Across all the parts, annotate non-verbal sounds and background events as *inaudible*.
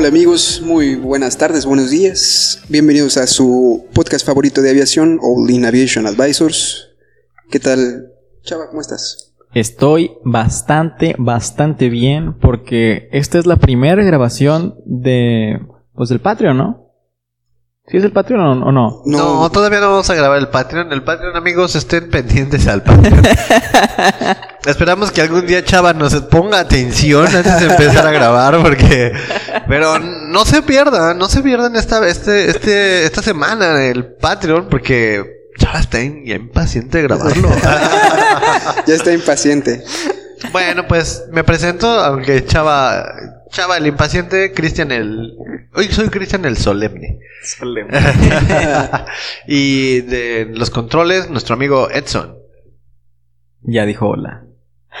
Hola amigos, muy buenas tardes, buenos días. Bienvenidos a su podcast favorito de aviación, All In Aviation Advisors. ¿Qué tal, Chava? ¿Cómo estás? Estoy bastante, bastante bien porque esta es la primera grabación de, pues del Patreon, ¿no? ¿Sí es el Patreon o o no? No, todavía no vamos a grabar el Patreon. El Patreon, amigos, estén pendientes al Patreon. *laughs* Esperamos que algún día Chava nos ponga atención antes de empezar a grabar, porque. Pero no se pierdan, no se pierdan esta, este, este, esta semana el Patreon, porque Chava está in- ya impaciente de grabarlo. *laughs* Ya está impaciente. bueno, pues me presento, aunque Chava. Chava el impaciente, Cristian el. Hoy soy Cristian el solemne. *laughs* y de los controles, nuestro amigo Edson. Ya dijo hola.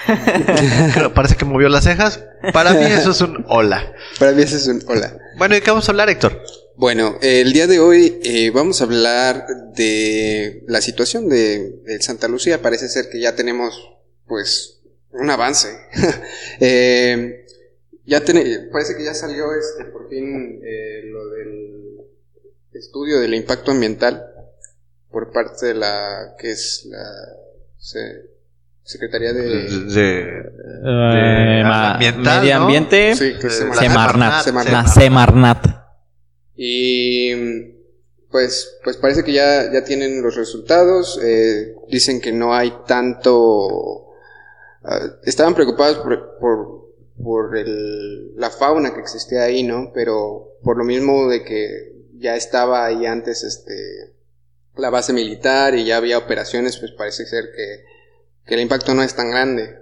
*laughs* Creo- Parece que movió las cejas. Para mí eso es un hola. Para mí ese es un hola. Bueno, ¿y qué vamos a hablar, Héctor? Bueno, el día de hoy eh, vamos a hablar de la situación de, de Santa Lucía. Parece ser que ya tenemos, pues, un avance. *laughs* Eh, ya tiene, parece que ya salió este, por fin eh, lo del estudio del impacto ambiental por parte de la que es la se- Secretaría de Eh, ma- ambiental, medio ¿no? ambiente. Sí, que es Eh, Semarnat. Semarnat. La Semarnat. Y pues, pues parece que ya, ya tienen los resultados. eh, dicen que no hay tanto. ah, estaban preocupados por, por, por el- la fauna que existía ahí, ¿no? Pero por lo mismo de que ya estaba ahí antes este, la base militar y ya había operaciones, pues parece ser que, que el impacto no es tan grande.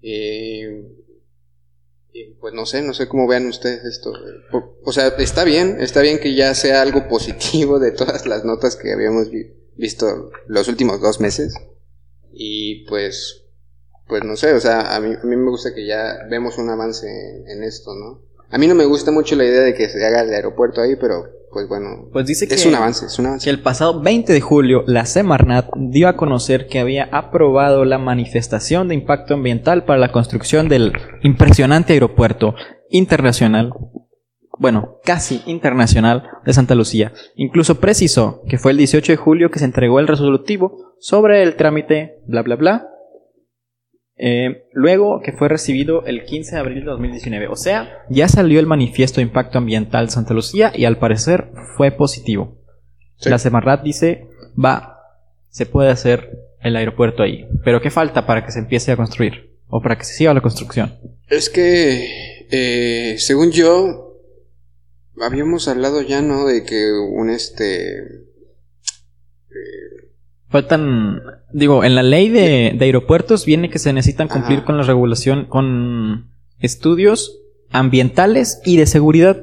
Y, y, pues no sé, no sé cómo vean ustedes esto. O sea, está bien, está bien que ya sea algo positivo de todas las notas que habíamos vi- visto los últimos dos meses. Y pues, pues no sé, o sea, a mí, a mí me gusta que ya vemos un avance en, en esto, ¿no? A mí no me gusta mucho la idea de que se haga el aeropuerto ahí, pero pues bueno, Pues dice que, es un avance, es un que avance. el pasado 20 de julio la Semarnat dio a conocer que había aprobado la manifestación de impacto ambiental para la construcción del impresionante aeropuerto internacional, bueno, casi internacional de Santa Lucía. Incluso precisó que fue el 18 de julio que se entregó el resolutivo sobre el trámite, bla, bla, bla. Eh, luego que fue recibido el 15 de abril de 2019. O sea, ya salió el manifiesto de impacto ambiental Santa Lucía y al parecer fue positivo. Sí. La Semarnat dice, va, se puede hacer el aeropuerto ahí. Pero ¿qué falta para que se empiece a construir? O para que se siga la construcción. Es que, eh, según yo, habíamos hablado ya, ¿no? De que un este... Faltan, digo, en la ley de, de aeropuertos viene que se necesitan cumplir Ajá. con la regulación, con estudios ambientales y de seguridad.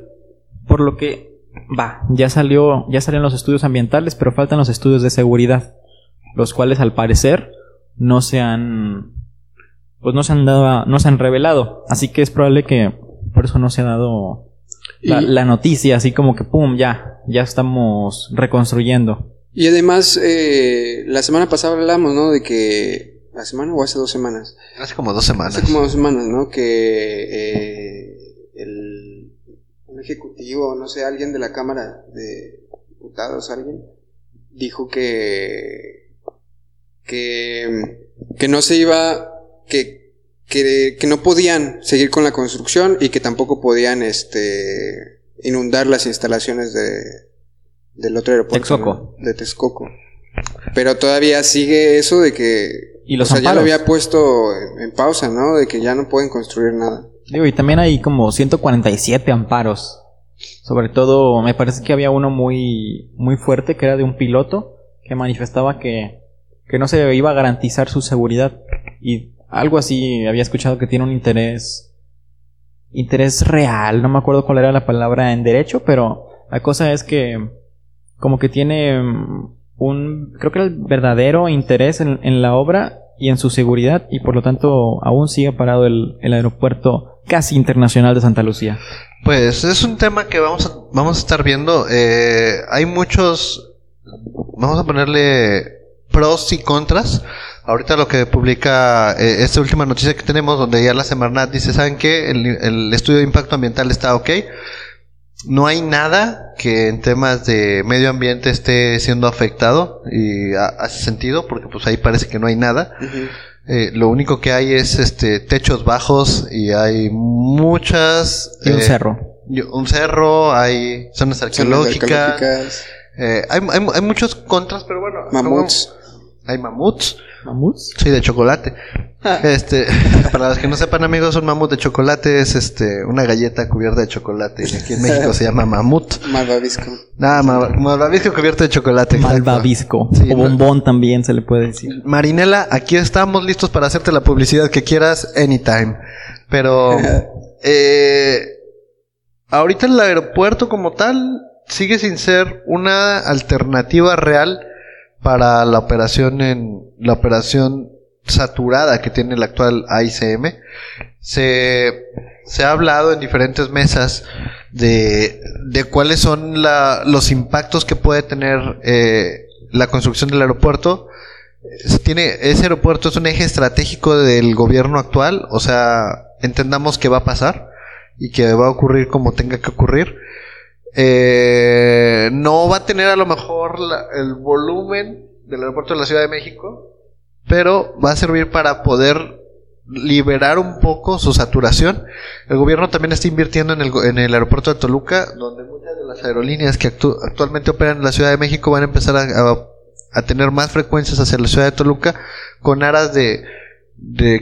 Por lo que, va, ya salió, ya salieron los estudios ambientales, pero faltan los estudios de seguridad. Los cuales al parecer no se han, pues no se han dado, a- no se han revelado. Así que es probable que por eso no se ha dado la, la noticia, así como que pum, ya, ya estamos reconstruyendo. Y además, eh, la semana pasada hablamos, ¿no? De que... ¿La semana o hace dos semanas? Hace como dos semanas. Hace como dos semanas, ¿no? Que eh, el un ejecutivo, no sé, alguien de la Cámara de Diputados, alguien, dijo que que, que no se iba, que, que, que no podían seguir con la construcción y que tampoco podían este inundar las instalaciones de del otro aeropuerto Texcoco. ¿no? de Texcoco. Pero todavía sigue eso de que Y los o sea, ya lo había puesto en, en pausa, ¿no? De que ya no pueden construir nada. Digo, y también hay como 147 amparos. Sobre todo, me parece que había uno muy, muy fuerte que era de un piloto que manifestaba que, que no se iba a garantizar su seguridad. y algo así había escuchado que tiene un interés interés real, no me acuerdo cuál era la palabra en derecho, pero la cosa es que como que tiene mm, un creo que el verdadero interés en, en la obra y en su seguridad y por lo tanto aún sigue parado el, el aeropuerto casi internacional de Santa Lucía. Pues es un tema que vamos a, vamos a estar viendo. Eh, hay muchos, vamos a ponerle pros y contras. Ahorita lo que publica eh, esta última noticia que tenemos, donde ya la Semarnat dice, ¿saben qué? El, el estudio de impacto ambiental está ok. No hay nada que en temas de medio ambiente esté siendo afectado y ha- hace sentido porque pues ahí parece que no hay nada. Eh, lo único que hay es este techos bajos y hay muchas Y un eh, cerro. un cerro, hay zonas Zonas arqueológicas, arqueológicas, eh, hay, hay, hay muchos contras, pero bueno. mamuts. como- Hay mamuts, ¿Mamuts? sí, de chocolate. *laughs* Este, *laughs* para los que no sepan, amigos, un mamut de chocolate es este una galleta cubierta de chocolate. Aquí en México se llama mamut. Malvavisco. Nada, ma- malvavisco cubierto de chocolate. Malvavisco. Sí, o bombón también se le puede decir. Marinela, aquí estamos listos para hacerte la publicidad que quieras anytime. Pero *laughs* eh, ahorita el aeropuerto como tal sigue sin ser una alternativa real para la operación en la operación saturada que tiene el actual AICM. Se, se ha hablado en diferentes mesas de, de cuáles son la- los impactos que puede tener eh, la construcción del aeropuerto tiene, ese aeropuerto es un eje estratégico del gobierno actual, o sea, entendamos que va a pasar y que va a ocurrir como tenga que ocurrir. Eh, no va a tener a lo mejor la- el volumen del aeropuerto de la Ciudad de México, pero va a servir para poder liberar un poco su saturación. El gobierno también está invirtiendo en el, aeropuerto de Toluca, donde muchas de las aerolíneas que actu- actualmente operan en la Ciudad de México van a empezar a, a- tener más frecuencias hacia la Ciudad de Toluca con aras de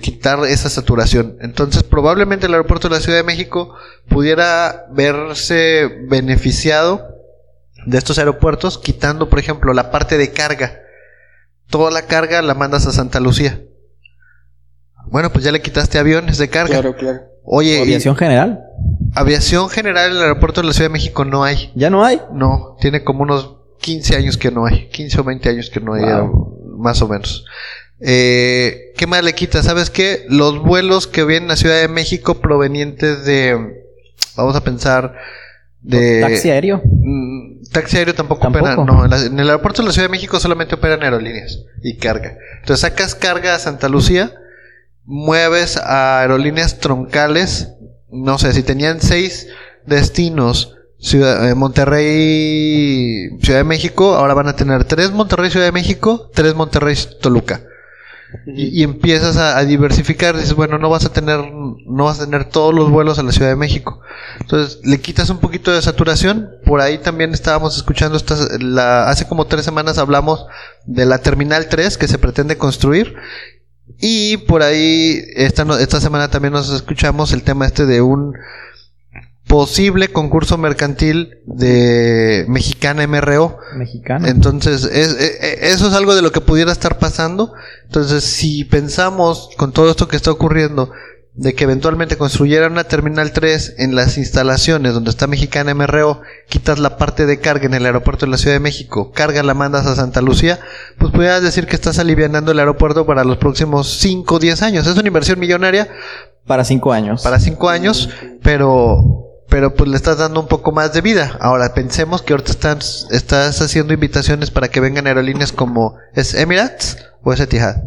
quitar esa saturación. Entonces probablemente el aeropuerto de la Ciudad de México pudiera verse beneficiado de estos aeropuertos quitando, por ejemplo, la parte de carga. Toda la carga la mandas a Santa Lucía. Bueno, pues ya le quitaste aviones de carga. Claro, claro. Oye, y- Aviación general. aviación general en el aeropuerto de la Ciudad de México no hay. Ya no hay. No, tiene como unos 15 años que no hay. 15 o 20 años que no hay, Wow. más o menos. Eh, ¿Qué más le quita? ¿Sabes qué? Los vuelos que vienen a Ciudad de México provenientes de, vamos a pensar, de... Taxi aéreo. Mm, Taxi aéreo tampoco, Tampoco. opera. No, en, la- en el aeropuerto de la Ciudad de México solamente operan aerolíneas y carga. Entonces sacas carga a Santa Lucía, mueves a aerolíneas troncales. No sé, si tenían seis destinos, Ciudad, eh, Monterrey, Ciudad de México, ahora van a tener tres Monterrey, Ciudad de México, tres Monterrey, Toluca. Y, empiezas a, diversificar, dices, bueno, no vas a tener, no vas a tener todos los vuelos a la Ciudad de México. Entonces, le quitas un poquito de saturación. Por ahí también estábamos escuchando estas, la, hace como tres semanas hablamos de la Terminal 3 que se pretende construir. Y por ahí, esta, esta semana también nos escuchamos el tema este de un posible concurso mercantil de Mexicana MRO. Mexicano. Entonces, es- e- e- eso es algo de lo que pudiera estar pasando. Entonces, si pensamos con todo esto que está ocurriendo, de que eventualmente construyeran una Terminal 3 en las instalaciones donde está Mexicana MRO, quitas la parte de carga en el aeropuerto de la Ciudad de México, carga la mandas a Santa Lucía, pues pudieras decir que estás alivianando el aeropuerto para los próximos 5 o 10 años. Es una inversión millonaria Para cinco años. para 5 años, pero pero pues le estás dando un poco más de vida. Ahora pensemos que ahorita estás, estás haciendo invitaciones para que vengan aerolíneas como ¿es Emirates o es Etihad?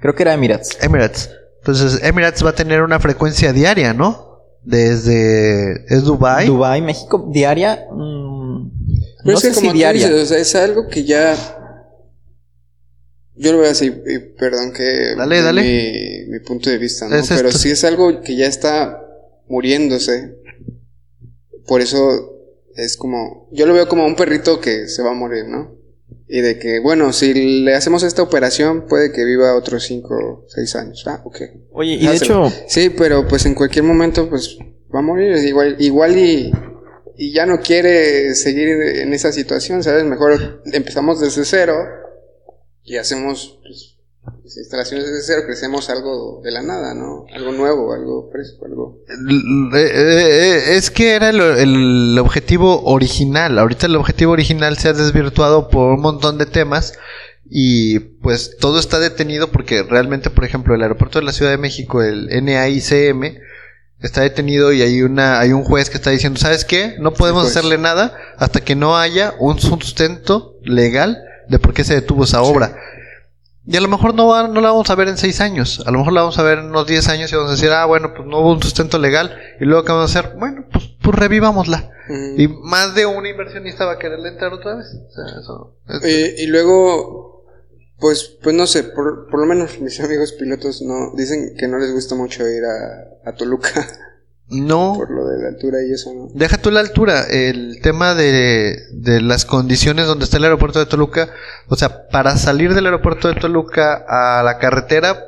Creo que era Emirates. Emirates. Entonces Emirates va a tener una frecuencia diaria, ¿no? Desde es Dubai. Dubai, México, diaria. mm, Pero no es que sé como si tú diaria. dices, o sea, es algo que ya... Yo lo veo así, y perdón que... Dale, dale. Mi, mi punto de vista, ¿no? Es Pero esto. si es algo que ya está muriéndose, por eso es como... Yo lo veo como un perrito que se va a morir, ¿no? Y de que, bueno, si le hacemos esta operación, puede que viva otros 5 o 6 años. Ah, ok. Oye, y de hecho, Sí, pero pues en cualquier momento pues va a morir. Igual, igual y, y ya no quiere seguir en esa situación, ¿sabes? Mejor empezamos desde cero y hacemos pues, las instalaciones de cero, crecemos algo de la nada, ¿no? Algo nuevo, algo fresco, algo... Eh, eh, Es que era el, el objetivo original. Ahorita el objetivo original se ha desvirtuado por un montón de temas y pues todo está detenido porque realmente, por ejemplo, el aeropuerto de la Ciudad de México, el NAICM, está detenido y hay una hay un juez que está diciendo, ¿sabes qué? No podemos hacerle nada hasta que no haya un sustento legal de por qué se detuvo esa obra. Y a lo mejor no, va- no la vamos a ver en seis años. A lo mejor la vamos a ver en unos 10 años y vamos a decir, ah, bueno, pues no hubo un sustento legal. Y luego, ¿qué vamos a hacer? Bueno, pues, pues revivámosla. Mm. Y más de un inversionista va a quererle entrar otra vez. O sea, eso. es- Eh, y luego, pues, pues no sé, por, por lo menos mis *laughs* amigos pilotos no dicen que no les gusta mucho ir a, a Toluca no. por lo de la altura y eso, ¿no? Deja tú la altura, el tema de, de las condiciones donde está el aeropuerto de Toluca, o sea, para salir del aeropuerto de Toluca a la carretera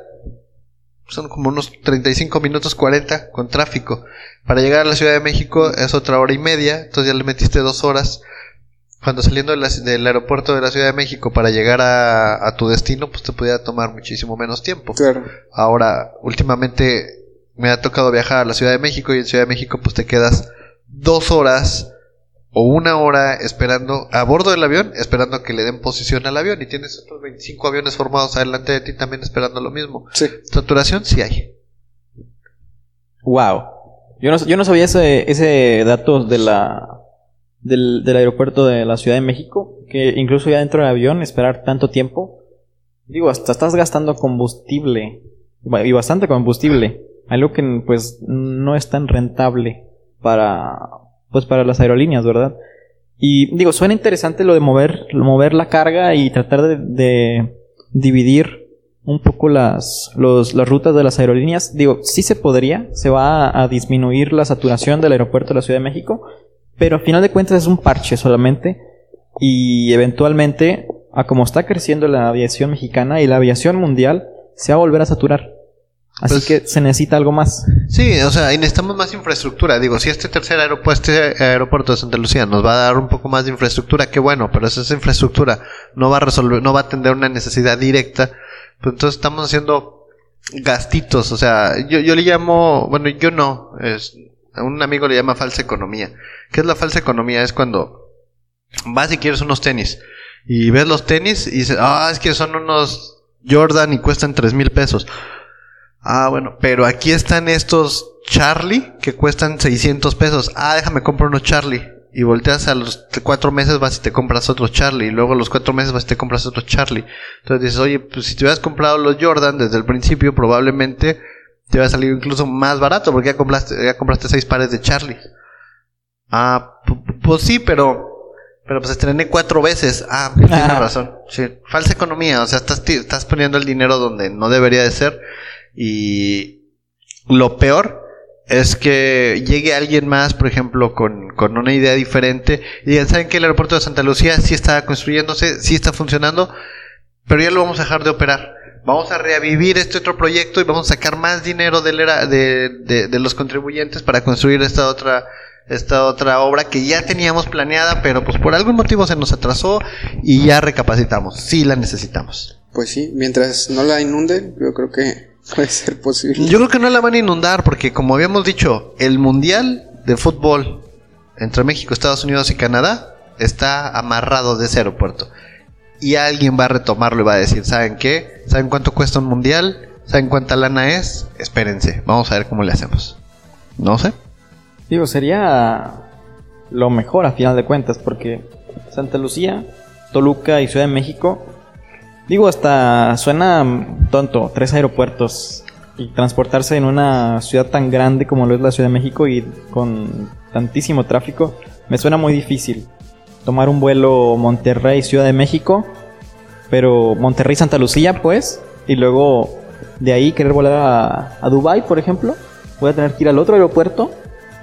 son como unos 35 minutos 40 con tráfico. Para llegar a la Ciudad de México es otra hora y media, entonces ya le metiste dos horas. Cuando saliendo de la- del aeropuerto de la Ciudad de México para llegar a, a tu destino, pues te podía tomar muchísimo menos tiempo. Claro. Ahora, últimamente me ha tocado viajar a la Ciudad de México y en Ciudad de México pues te quedas dos horas o una hora esperando a bordo del avión, esperando a que le den posición al avión y tienes otros 25 aviones formados adelante de ti también esperando lo mismo. Sí. Saturación sí hay. Wow. Yo no, yo no sabía ese, ese dato de la, del, del aeropuerto de la Ciudad de México, que incluso ya dentro del avión esperar tanto tiempo. Digo, hasta estás gastando combustible, y bastante combustible, algo que pues no es tan rentable para, pues para las aerolíneas, ¿verdad? Y digo, suena interesante lo de mover, mover la carga y tratar de, dividir un poco las, las rutas de las aerolíneas. Digo, sí se podría, se va a, a disminuir la saturación del aeropuerto de la Ciudad de México, pero al final de cuentas es un parche solamente y eventualmente, a como está creciendo la aviación mexicana y la aviación mundial, se va a volver a saturar. Así Pues- que se necesita algo más. Sí, o sea, y necesitamos más infraestructura. Digo, si este tercer aeropuerto, este aeropuerto de Santa Lucía nos va a dar un poco más de infraestructura, qué bueno, pero esa infraestructura no va a resolver, no va a atender una necesidad directa. Pues entonces estamos haciendo gastitos, o sea, yo, yo le llamo, bueno, yo no, es, a un amigo le llama falsa economía. ¿Qué es la falsa economía? Es cuando vas y quieres unos tenis y ves los tenis y dices, ah, es que son unos Jordan y cuestan tres mil pesos. Ah, bueno, pero aquí están estos Charlie que cuestan 600 pesos. Ah, déjame comprar unos Charlie. Y volteas a los cuatro meses vas y te compras otro Charlie. Y luego a los cuatro meses vas y te compras otro Charlie. Entonces dices, oye, pues si te hubieras comprado los Jordan desde el principio, probablemente te hubiera salido incluso más barato porque ya compraste, ya compraste seis pares de Charlie. Ah, pu- pues sí, pero pero pues estrené cuatro veces. Ah, tienes *laughs* razón. Sí, falsa economía. O sea, estás, estás poniendo el dinero donde no debería de ser. Y lo peor es que llegue alguien más, por ejemplo, con, con una idea diferente. Y digan, ¿saben que el aeropuerto de Santa Lucía sí está construyéndose, sí está funcionando? Pero ya lo vamos a dejar de operar. Vamos a revivir este otro proyecto y vamos a sacar más dinero de- de los contribuyentes para construir esta otra esta otra obra que ya teníamos planeada, pero pues por algún motivo se nos atrasó y ya recapacitamos. Sí la necesitamos. Pues sí, mientras no la inunden, yo creo que puede ser posible. Yo creo que no la van a inundar porque como habíamos dicho, el Mundial de Fútbol entre México, Estados Unidos y Canadá está amarrado de ese aeropuerto. Y alguien va a retomarlo y va a decir, ¿saben qué? ¿Saben cuánto cuesta un Mundial? ¿Saben cuánta lana es? Espérense, vamos a ver cómo le hacemos. No sé. Digo, sería lo mejor a final de cuentas, porque Santa Lucía, Toluca y Ciudad de México, digo, hasta suena tonto, tres aeropuertos y transportarse en una ciudad tan grande como lo es la Ciudad de México y con tantísimo tráfico, me suena muy difícil. Tomar un vuelo Monterrey-Ciudad de México, pero Monterrey-Santa Lucía, pues, y luego de ahí querer volar a, a Dubai, por ejemplo, voy a tener que ir al otro aeropuerto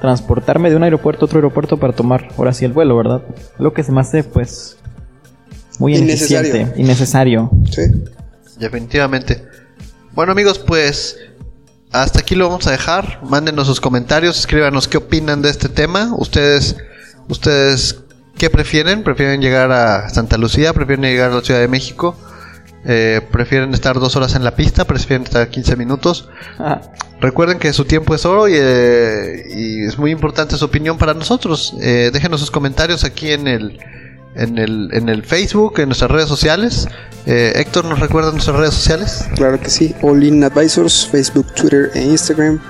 transportarme de un aeropuerto a otro aeropuerto para tomar ahora sí el vuelo, ¿verdad? Lo que se me hace pues muy Innecesario. ineficiente, innecesario. Sí. Definitivamente. Bueno amigos, pues hasta aquí lo vamos a dejar. Mándenos sus comentarios, escríbanos qué opinan de este tema. Ustedes, ustedes, ¿qué prefieren? ¿Prefieren llegar a Santa Lucía? ¿Prefieren llegar a la Ciudad de México? eh, prefieren estar dos horas en la pista, prefieren estar 15 minutos. Ah, Recuerden que su tiempo es oro y, eh, y es muy importante su opinión para nosotros. Eh, déjenos sus comentarios aquí en el, en el, en el Facebook, en nuestras redes sociales. Eh, Héctor, ¿nos recuerda nuestras redes sociales? Claro que sí, All In Advisors, Facebook, Twitter e Instagram.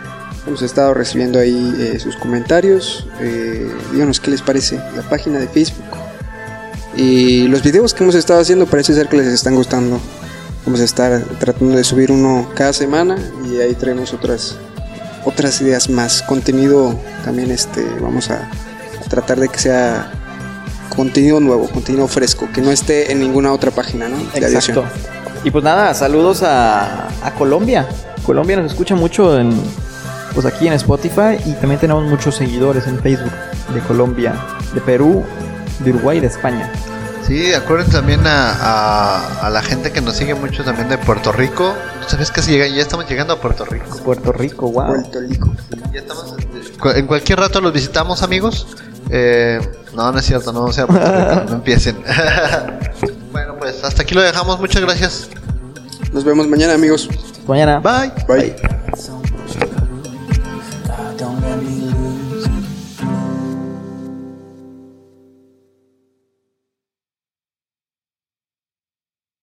Hemos estado recibiendo ahí eh, sus comentarios. Eh, díganos qué les parece la página de Facebook. Y los videos que hemos estado haciendo parece ser que les están gustando. Vamos a estar tratando de subir uno cada semana y ahí traemos otras otras ideas más. Contenido también este vamos a, a tratar de que sea contenido nuevo, contenido fresco, que no esté en ninguna otra página, ¿no? De exacto. aviación. Y pues nada, saludos a, a Colombia. Colombia nos escucha mucho en, pues aquí en Spotify y también tenemos muchos seguidores en Facebook de Colombia, de Perú, de Uruguay y de España. Sí, acuérdense también a, a- a la gente que nos sigue mucho también de Puerto Rico. ¿Sabes que llega, ya estamos llegando a Puerto Rico? Puerto Rico, wow. Puerto Rico. Ya estamos, este, en cualquier rato los visitamos, amigos. Eh, no, no es cierto, no sea Rico, no empiecen. *laughs* bueno, pues hasta aquí lo dejamos. Muchas gracias. Nos vemos mañana, amigos. Mañana. Bye. Bye.